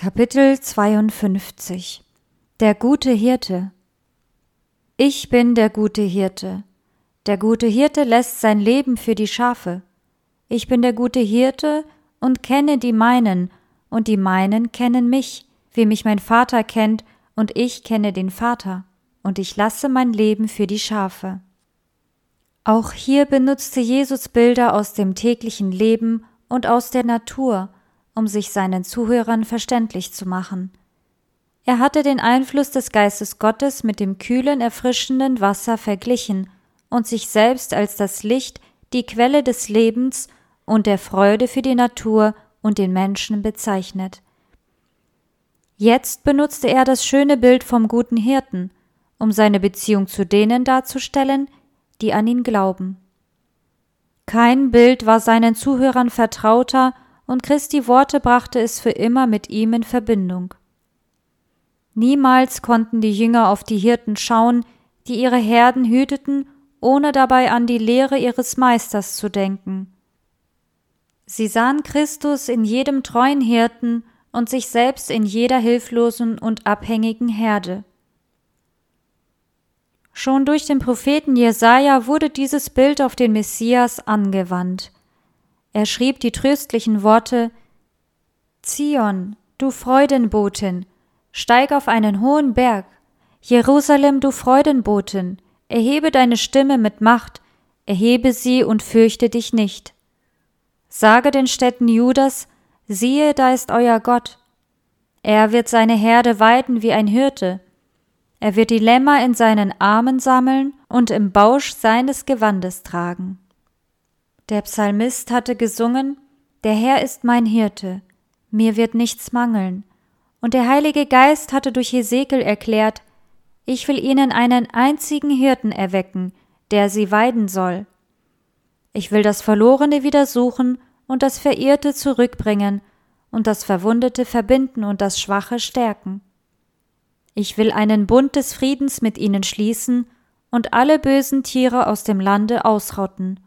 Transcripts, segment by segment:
Kapitel 52 Der gute Hirte Ich bin der gute Hirte. Der gute Hirte lässt sein Leben für die Schafe. Ich bin der gute Hirte und kenne die meinen, und die meinen kennen mich, wie mich mein Vater kennt, und ich kenne den Vater, und ich lasse mein Leben für die Schafe. Auch hier benutzte Jesus Bilder aus dem täglichen Leben und aus der Natur, um sich seinen Zuhörern verständlich zu machen. Er hatte den Einfluss des Geistes Gottes mit dem kühlen, erfrischenden Wasser verglichen und sich selbst als das Licht, die Quelle des Lebens und der Freude für die Natur und den Menschen bezeichnet. Jetzt benutzte er das schöne Bild vom guten Hirten, um seine Beziehung zu denen darzustellen, die an ihn glauben. Kein Bild war seinen Zuhörern vertrauter und Christi Worte brachte es für immer mit ihm in Verbindung. Niemals konnten die Jünger auf die Hirten schauen, die ihre Herden hüteten, ohne dabei an die Lehre ihres Meisters zu denken. Sie sahen Christus in jedem treuen Hirten und sich selbst in jeder hilflosen und abhängigen Herde. Schon durch den Propheten Jesaja wurde dieses Bild auf den Messias angewandt. Er schrieb die tröstlichen Worte Zion, du Freudenbotin, steig auf einen hohen Berg, Jerusalem, du Freudenbotin, erhebe deine Stimme mit Macht, erhebe sie und fürchte dich nicht. Sage den Städten Judas, siehe, da ist euer Gott. Er wird seine Herde weiden wie ein Hirte. Er wird die Lämmer in seinen Armen sammeln und im Bausch seines Gewandes tragen. Der Psalmist hatte gesungen Der Herr ist mein Hirte, mir wird nichts mangeln, und der Heilige Geist hatte durch Hesekiel erklärt Ich will ihnen einen einzigen Hirten erwecken, der sie weiden soll. Ich will das Verlorene wieder suchen und das Verirrte zurückbringen und das Verwundete verbinden und das Schwache stärken. Ich will einen Bund des Friedens mit ihnen schließen und alle bösen Tiere aus dem Lande ausrotten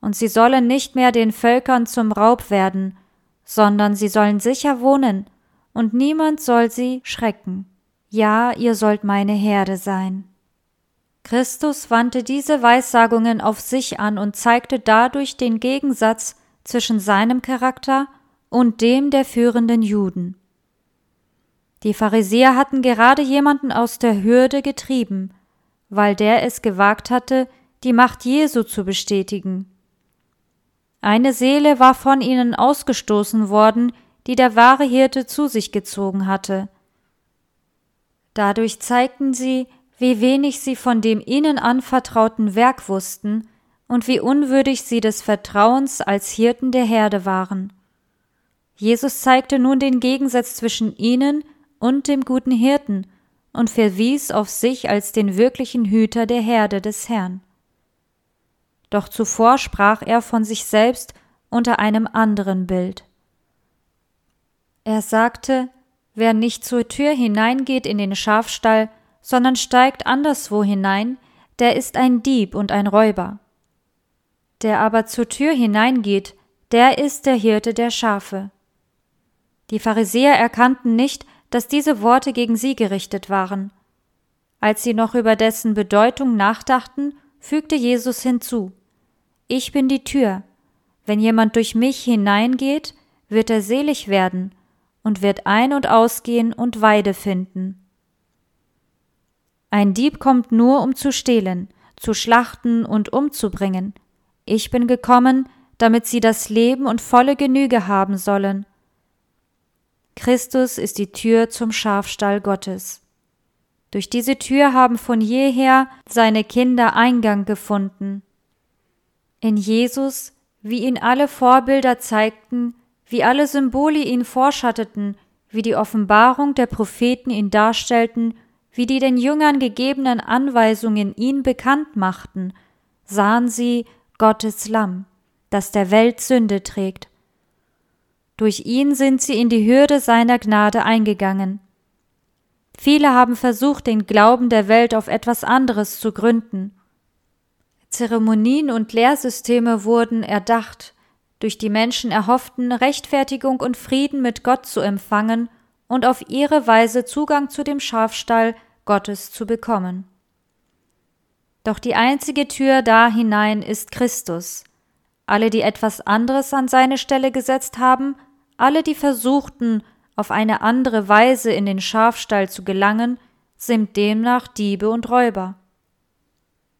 und sie sollen nicht mehr den Völkern zum Raub werden, sondern sie sollen sicher wohnen, und niemand soll sie schrecken. Ja, ihr sollt meine Herde sein. Christus wandte diese Weissagungen auf sich an und zeigte dadurch den Gegensatz zwischen seinem Charakter und dem der führenden Juden. Die Pharisäer hatten gerade jemanden aus der Hürde getrieben, weil der es gewagt hatte, die Macht Jesu zu bestätigen. Eine Seele war von ihnen ausgestoßen worden, die der wahre Hirte zu sich gezogen hatte. Dadurch zeigten sie, wie wenig sie von dem ihnen anvertrauten Werk wussten und wie unwürdig sie des Vertrauens als Hirten der Herde waren. Jesus zeigte nun den Gegensatz zwischen ihnen und dem guten Hirten und verwies auf sich als den wirklichen Hüter der Herde des Herrn doch zuvor sprach er von sich selbst unter einem anderen Bild. Er sagte, wer nicht zur Tür hineingeht in den Schafstall, sondern steigt anderswo hinein, der ist ein Dieb und ein Räuber. Der aber zur Tür hineingeht, der ist der Hirte der Schafe. Die Pharisäer erkannten nicht, dass diese Worte gegen sie gerichtet waren. Als sie noch über dessen Bedeutung nachdachten, fügte Jesus hinzu ich bin die Tür. Wenn jemand durch mich hineingeht, wird er selig werden und wird ein- und ausgehen und Weide finden. Ein Dieb kommt nur, um zu stehlen, zu schlachten und umzubringen. Ich bin gekommen, damit sie das Leben und volle Genüge haben sollen. Christus ist die Tür zum Schafstall Gottes. Durch diese Tür haben von jeher seine Kinder Eingang gefunden. In Jesus, wie ihn alle Vorbilder zeigten, wie alle Symbole ihn vorschatteten, wie die Offenbarung der Propheten ihn darstellten, wie die den Jüngern gegebenen Anweisungen ihn bekannt machten, sahen sie Gottes Lamm, das der Welt Sünde trägt. Durch ihn sind sie in die Hürde seiner Gnade eingegangen. Viele haben versucht, den Glauben der Welt auf etwas anderes zu gründen. Zeremonien und Lehrsysteme wurden erdacht, durch die Menschen erhofften, Rechtfertigung und Frieden mit Gott zu empfangen und auf ihre Weise Zugang zu dem Schafstall Gottes zu bekommen. Doch die einzige Tür da hinein ist Christus. Alle, die etwas anderes an seine Stelle gesetzt haben, alle, die versuchten, auf eine andere Weise in den Schafstall zu gelangen, sind demnach Diebe und Räuber.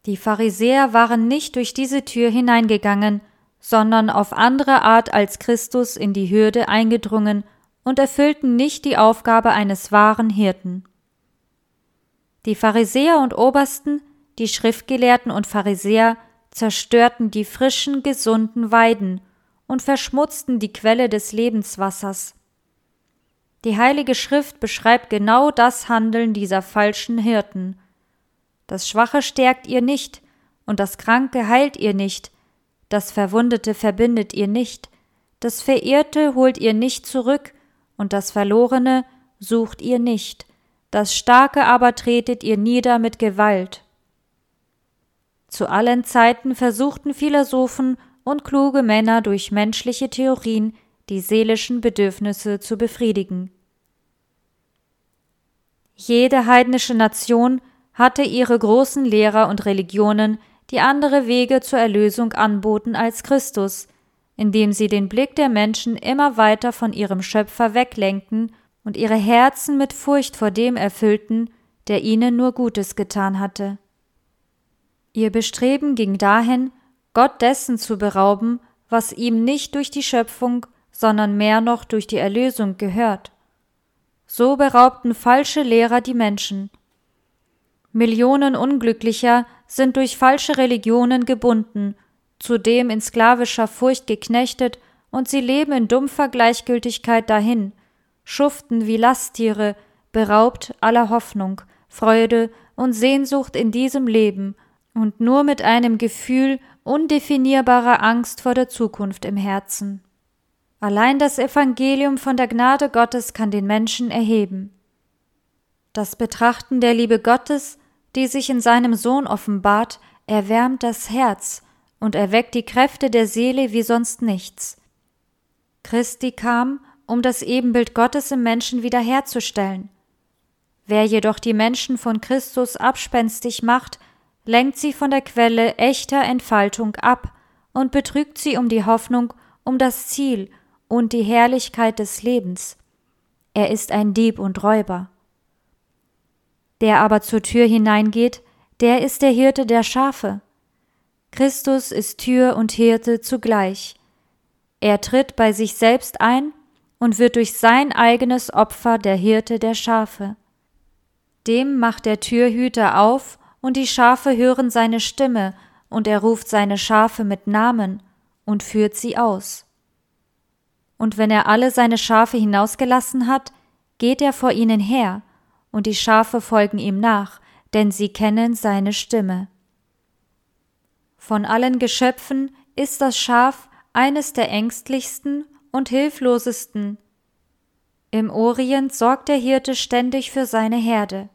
Die Pharisäer waren nicht durch diese Tür hineingegangen, sondern auf andere Art als Christus in die Hürde eingedrungen und erfüllten nicht die Aufgabe eines wahren Hirten. Die Pharisäer und Obersten, die Schriftgelehrten und Pharisäer zerstörten die frischen, gesunden Weiden und verschmutzten die Quelle des Lebenswassers. Die Heilige Schrift beschreibt genau das Handeln dieser falschen Hirten. Das Schwache stärkt ihr nicht, und das Kranke heilt ihr nicht, das Verwundete verbindet ihr nicht, das Verirrte holt ihr nicht zurück, und das Verlorene sucht ihr nicht, das Starke aber tretet ihr nieder mit Gewalt. Zu allen Zeiten versuchten Philosophen und kluge Männer durch menschliche Theorien die seelischen Bedürfnisse zu befriedigen. Jede heidnische Nation hatte ihre großen Lehrer und Religionen, die andere Wege zur Erlösung anboten als Christus, indem sie den Blick der Menschen immer weiter von ihrem Schöpfer weglenkten und ihre Herzen mit Furcht vor dem erfüllten, der ihnen nur Gutes getan hatte. Ihr Bestreben ging dahin, Gott dessen zu berauben, was ihm nicht durch die Schöpfung, sondern mehr noch durch die Erlösung gehört. So beraubten falsche Lehrer die Menschen. Millionen Unglücklicher sind durch falsche Religionen gebunden, zudem in sklavischer Furcht geknechtet, und sie leben in dumpfer Gleichgültigkeit dahin, schuften wie Lasttiere, beraubt aller Hoffnung, Freude und Sehnsucht in diesem Leben und nur mit einem Gefühl undefinierbarer Angst vor der Zukunft im Herzen. Allein das Evangelium von der Gnade Gottes kann den Menschen erheben. Das Betrachten der Liebe Gottes, die sich in seinem Sohn offenbart, erwärmt das Herz und erweckt die Kräfte der Seele wie sonst nichts. Christi kam, um das Ebenbild Gottes im Menschen wiederherzustellen. Wer jedoch die Menschen von Christus abspenstig macht, lenkt sie von der Quelle echter Entfaltung ab und betrügt sie um die Hoffnung, um das Ziel und die Herrlichkeit des Lebens. Er ist ein Dieb und Räuber. Der aber zur Tür hineingeht, der ist der Hirte der Schafe. Christus ist Tür und Hirte zugleich. Er tritt bei sich selbst ein und wird durch sein eigenes Opfer der Hirte der Schafe. Dem macht der Türhüter auf, und die Schafe hören seine Stimme, und er ruft seine Schafe mit Namen und führt sie aus und wenn er alle seine Schafe hinausgelassen hat, geht er vor ihnen her, und die Schafe folgen ihm nach, denn sie kennen seine Stimme. Von allen Geschöpfen ist das Schaf eines der ängstlichsten und hilflosesten. Im Orient sorgt der Hirte ständig für seine Herde.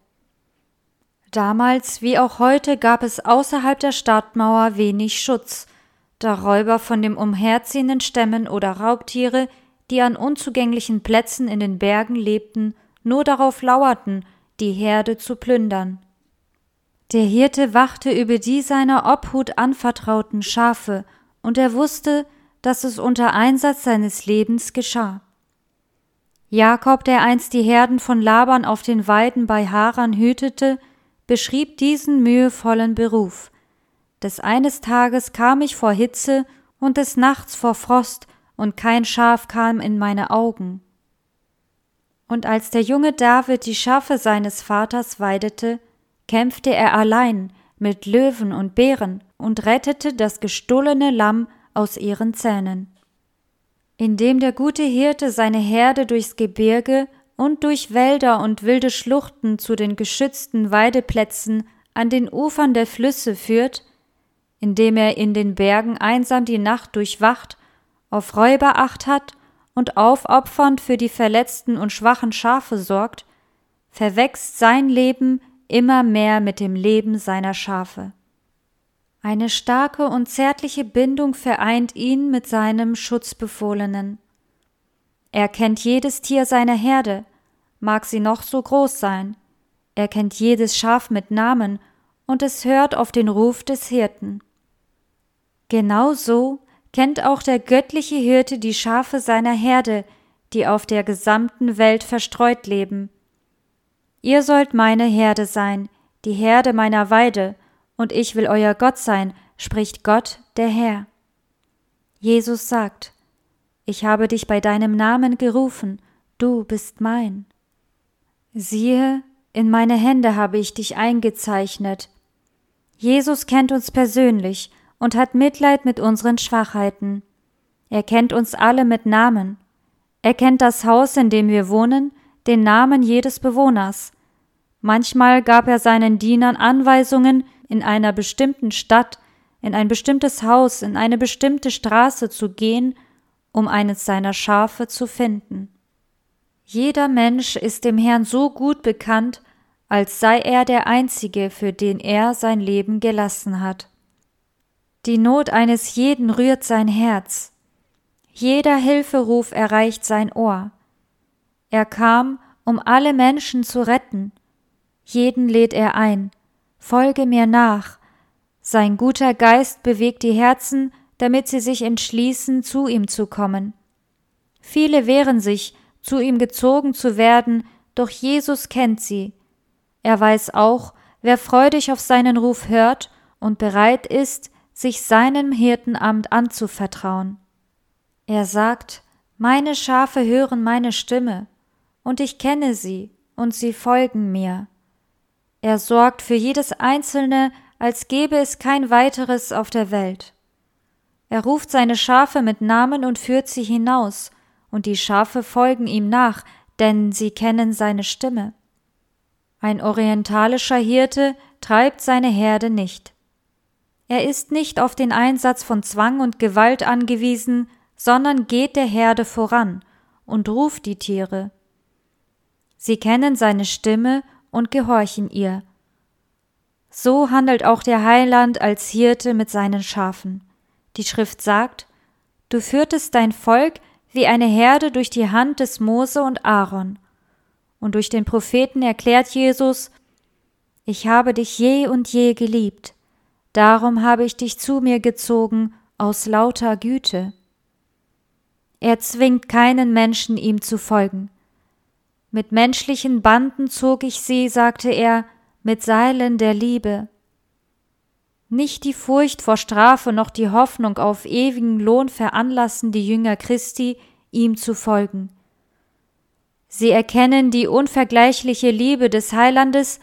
Damals wie auch heute gab es außerhalb der Stadtmauer wenig Schutz, da Räuber von dem umherziehenden Stämmen oder Raubtiere, die an unzugänglichen Plätzen in den Bergen lebten, nur darauf lauerten, die Herde zu plündern. Der Hirte wachte über die seiner Obhut anvertrauten Schafe, und er wusste, dass es unter Einsatz seines Lebens geschah. Jakob, der einst die Herden von Laban auf den Weiden bei Haran hütete, beschrieb diesen mühevollen Beruf. Des eines Tages kam ich vor Hitze und des Nachts vor Frost, und kein Schaf kam in meine Augen. Und als der junge David die Schafe seines Vaters weidete, kämpfte er allein mit Löwen und Bären und rettete das gestohlene Lamm aus ihren Zähnen. Indem der gute Hirte seine Herde durchs Gebirge und durch Wälder und wilde Schluchten zu den geschützten Weideplätzen an den Ufern der Flüsse führt, indem er in den Bergen einsam die Nacht durchwacht, auf Räuber acht hat und aufopfernd für die verletzten und schwachen Schafe sorgt, verwächst sein Leben immer mehr mit dem Leben seiner Schafe. Eine starke und zärtliche Bindung vereint ihn mit seinem Schutzbefohlenen. Er kennt jedes Tier seiner Herde, mag sie noch so groß sein. Er kennt jedes Schaf mit Namen und es hört auf den Ruf des Hirten. Genau so kennt auch der göttliche Hirte die Schafe seiner Herde, die auf der gesamten Welt verstreut leben. Ihr sollt meine Herde sein, die Herde meiner Weide, und ich will euer Gott sein, spricht Gott, der Herr. Jesus sagt, ich habe dich bei deinem Namen gerufen, du bist mein. Siehe, in meine Hände habe ich dich eingezeichnet. Jesus kennt uns persönlich und hat Mitleid mit unseren Schwachheiten. Er kennt uns alle mit Namen. Er kennt das Haus, in dem wir wohnen, den Namen jedes Bewohners. Manchmal gab er seinen Dienern Anweisungen, in einer bestimmten Stadt, in ein bestimmtes Haus, in eine bestimmte Straße zu gehen, um eines seiner Schafe zu finden. Jeder Mensch ist dem Herrn so gut bekannt, als sei er der Einzige, für den er sein Leben gelassen hat. Die Not eines jeden rührt sein Herz. Jeder Hilferuf erreicht sein Ohr. Er kam, um alle Menschen zu retten. Jeden lädt er ein, Folge mir nach. Sein guter Geist bewegt die Herzen, damit sie sich entschließen, zu ihm zu kommen. Viele wehren sich, zu ihm gezogen zu werden, doch Jesus kennt sie. Er weiß auch, wer freudig auf seinen Ruf hört und bereit ist, sich seinem Hirtenamt anzuvertrauen. Er sagt, meine Schafe hören meine Stimme, und ich kenne sie, und sie folgen mir. Er sorgt für jedes Einzelne, als gäbe es kein weiteres auf der Welt. Er ruft seine Schafe mit Namen und führt sie hinaus, und die Schafe folgen ihm nach, denn sie kennen seine Stimme. Ein orientalischer Hirte treibt seine Herde nicht. Er ist nicht auf den Einsatz von Zwang und Gewalt angewiesen, sondern geht der Herde voran und ruft die Tiere. Sie kennen seine Stimme und gehorchen ihr. So handelt auch der Heiland als Hirte mit seinen Schafen. Die Schrift sagt, Du führtest dein Volk wie eine Herde durch die Hand des Mose und Aaron. Und durch den Propheten erklärt Jesus, Ich habe dich je und je geliebt, darum habe ich dich zu mir gezogen aus lauter Güte. Er zwingt keinen Menschen, ihm zu folgen. Mit menschlichen Banden zog ich sie, sagte er, mit Seilen der Liebe. Nicht die Furcht vor Strafe noch die Hoffnung auf ewigen Lohn veranlassen die Jünger Christi, ihm zu folgen. Sie erkennen die unvergleichliche Liebe des Heilandes,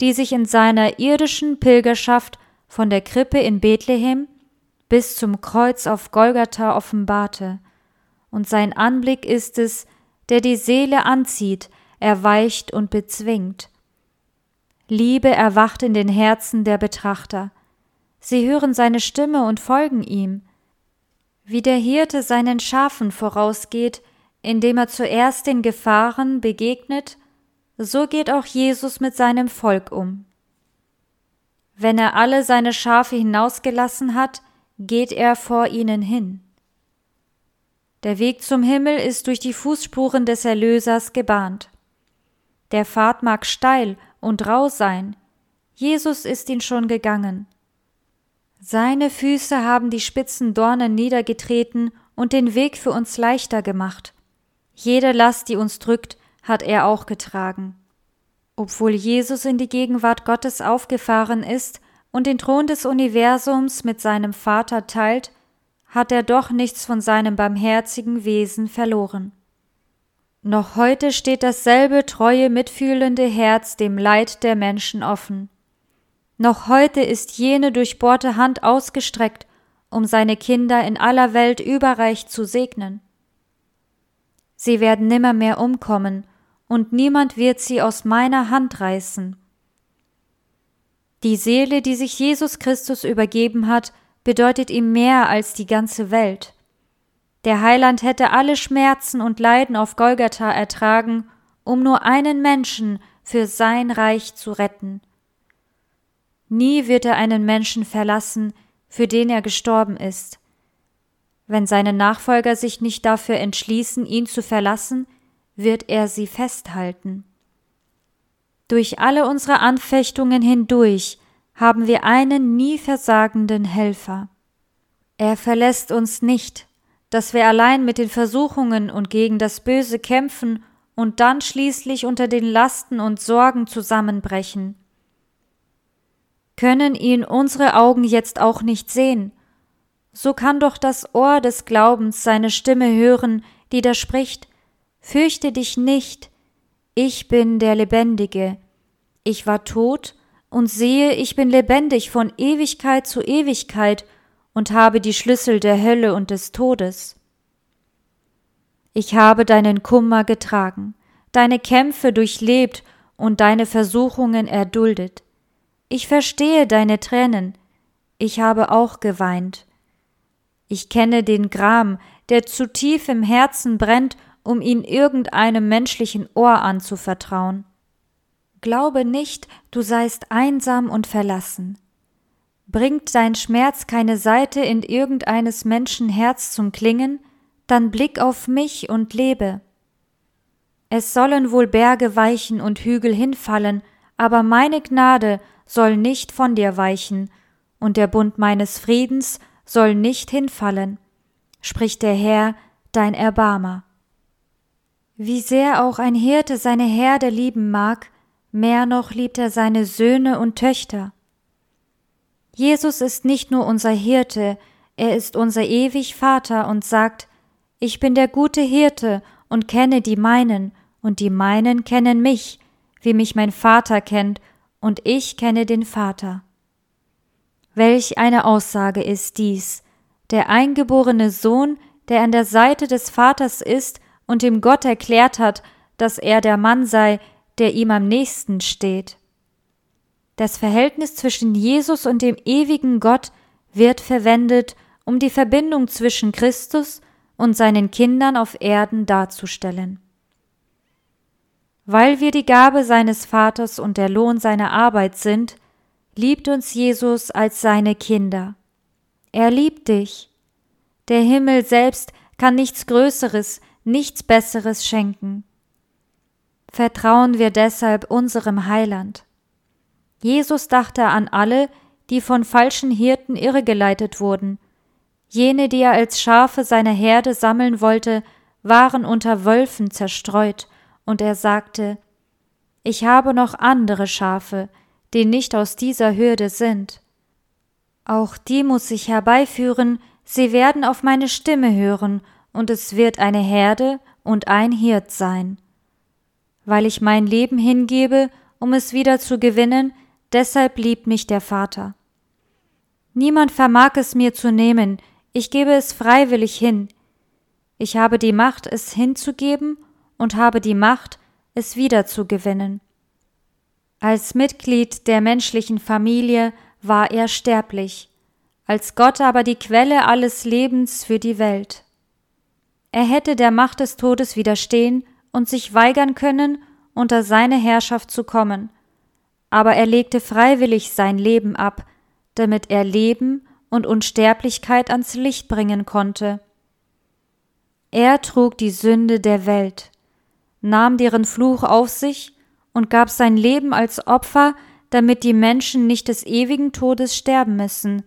die sich in seiner irdischen Pilgerschaft von der Krippe in Bethlehem bis zum Kreuz auf Golgatha offenbarte, und sein Anblick ist es, der die Seele anzieht, erweicht und bezwingt. Liebe erwacht in den Herzen der Betrachter. Sie hören seine Stimme und folgen ihm. Wie der Hirte seinen Schafen vorausgeht, indem er zuerst den Gefahren begegnet, so geht auch Jesus mit seinem Volk um. Wenn er alle seine Schafe hinausgelassen hat, geht er vor ihnen hin. Der Weg zum Himmel ist durch die Fußspuren des Erlösers gebahnt. Der Pfad mag steil und rau sein, Jesus ist ihn schon gegangen. Seine Füße haben die spitzen Dornen niedergetreten und den Weg für uns leichter gemacht. Jede Last, die uns drückt, hat er auch getragen. Obwohl Jesus in die Gegenwart Gottes aufgefahren ist und den Thron des Universums mit seinem Vater teilt, hat er doch nichts von seinem barmherzigen Wesen verloren. Noch heute steht dasselbe treue, mitfühlende Herz dem Leid der Menschen offen. Noch heute ist jene durchbohrte Hand ausgestreckt, um seine Kinder in aller Welt überreich zu segnen. Sie werden nimmermehr umkommen, und niemand wird sie aus meiner Hand reißen. Die Seele, die sich Jesus Christus übergeben hat, bedeutet ihm mehr als die ganze Welt. Der Heiland hätte alle Schmerzen und Leiden auf Golgatha ertragen, um nur einen Menschen für sein Reich zu retten. Nie wird er einen Menschen verlassen, für den er gestorben ist. Wenn seine Nachfolger sich nicht dafür entschließen, ihn zu verlassen, wird er sie festhalten. Durch alle unsere Anfechtungen hindurch haben wir einen nie versagenden Helfer. Er verlässt uns nicht, dass wir allein mit den Versuchungen und gegen das Böse kämpfen und dann schließlich unter den Lasten und Sorgen zusammenbrechen. Können ihn unsere Augen jetzt auch nicht sehen, so kann doch das Ohr des Glaubens seine Stimme hören, die da spricht Fürchte dich nicht, ich bin der Lebendige, ich war tot, und sehe, ich bin lebendig von Ewigkeit zu Ewigkeit und habe die Schlüssel der Hölle und des Todes. Ich habe deinen Kummer getragen, deine Kämpfe durchlebt und deine Versuchungen erduldet. Ich verstehe deine Tränen, ich habe auch geweint. Ich kenne den Gram, der zu tief im Herzen brennt, um ihn irgendeinem menschlichen Ohr anzuvertrauen. Glaube nicht, du seist einsam und verlassen. Bringt dein Schmerz keine Seite in irgendeines Menschen Herz zum Klingen, dann blick auf mich und lebe. Es sollen wohl Berge weichen und Hügel hinfallen, aber meine Gnade soll nicht von dir weichen, und der Bund meines Friedens soll nicht hinfallen, spricht der Herr, dein Erbarmer. Wie sehr auch ein Hirte seine Herde lieben mag, mehr noch liebt er seine Söhne und Töchter. Jesus ist nicht nur unser Hirte, er ist unser ewig Vater und sagt, ich bin der gute Hirte und kenne die meinen, und die meinen kennen mich, wie mich mein Vater kennt, und ich kenne den Vater. Welch eine Aussage ist dies, der eingeborene Sohn, der an der Seite des Vaters ist und dem Gott erklärt hat, dass er der Mann sei, der ihm am nächsten steht. Das Verhältnis zwischen Jesus und dem ewigen Gott wird verwendet, um die Verbindung zwischen Christus und seinen Kindern auf Erden darzustellen. Weil wir die Gabe seines Vaters und der Lohn seiner Arbeit sind, liebt uns Jesus als seine Kinder. Er liebt dich. Der Himmel selbst kann nichts Größeres, nichts Besseres schenken. Vertrauen wir deshalb unserem Heiland. Jesus dachte an alle, die von falschen Hirten irregeleitet wurden, Jene, die er als Schafe seiner Herde sammeln wollte, waren unter Wölfen zerstreut, und er sagte, Ich habe noch andere Schafe, die nicht aus dieser Hürde sind. Auch die muss ich herbeiführen, sie werden auf meine Stimme hören, und es wird eine Herde und ein Hirt sein. Weil ich mein Leben hingebe, um es wieder zu gewinnen, deshalb liebt mich der Vater. Niemand vermag es mir zu nehmen, ich gebe es freiwillig hin. Ich habe die Macht, es hinzugeben und habe die Macht, es wiederzugewinnen. Als Mitglied der menschlichen Familie war er sterblich, als Gott aber die Quelle alles Lebens für die Welt. Er hätte der Macht des Todes widerstehen und sich weigern können, unter seine Herrschaft zu kommen, aber er legte freiwillig sein Leben ab, damit er Leben und Unsterblichkeit ans Licht bringen konnte. Er trug die Sünde der Welt, nahm deren Fluch auf sich und gab sein Leben als Opfer, damit die Menschen nicht des ewigen Todes sterben müssen.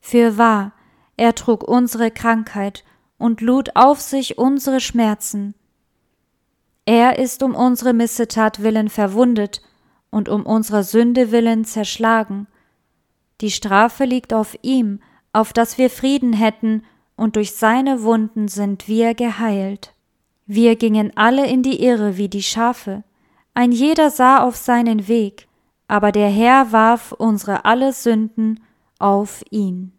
Für wahr, er trug unsere Krankheit und lud auf sich unsere Schmerzen. Er ist um unsere Missetat willen verwundet und um unserer Sünde willen zerschlagen. Die Strafe liegt auf ihm, auf dass wir Frieden hätten, und durch seine Wunden sind wir geheilt. Wir gingen alle in die Irre wie die Schafe, ein jeder sah auf seinen Weg, aber der Herr warf unsere alle Sünden auf ihn.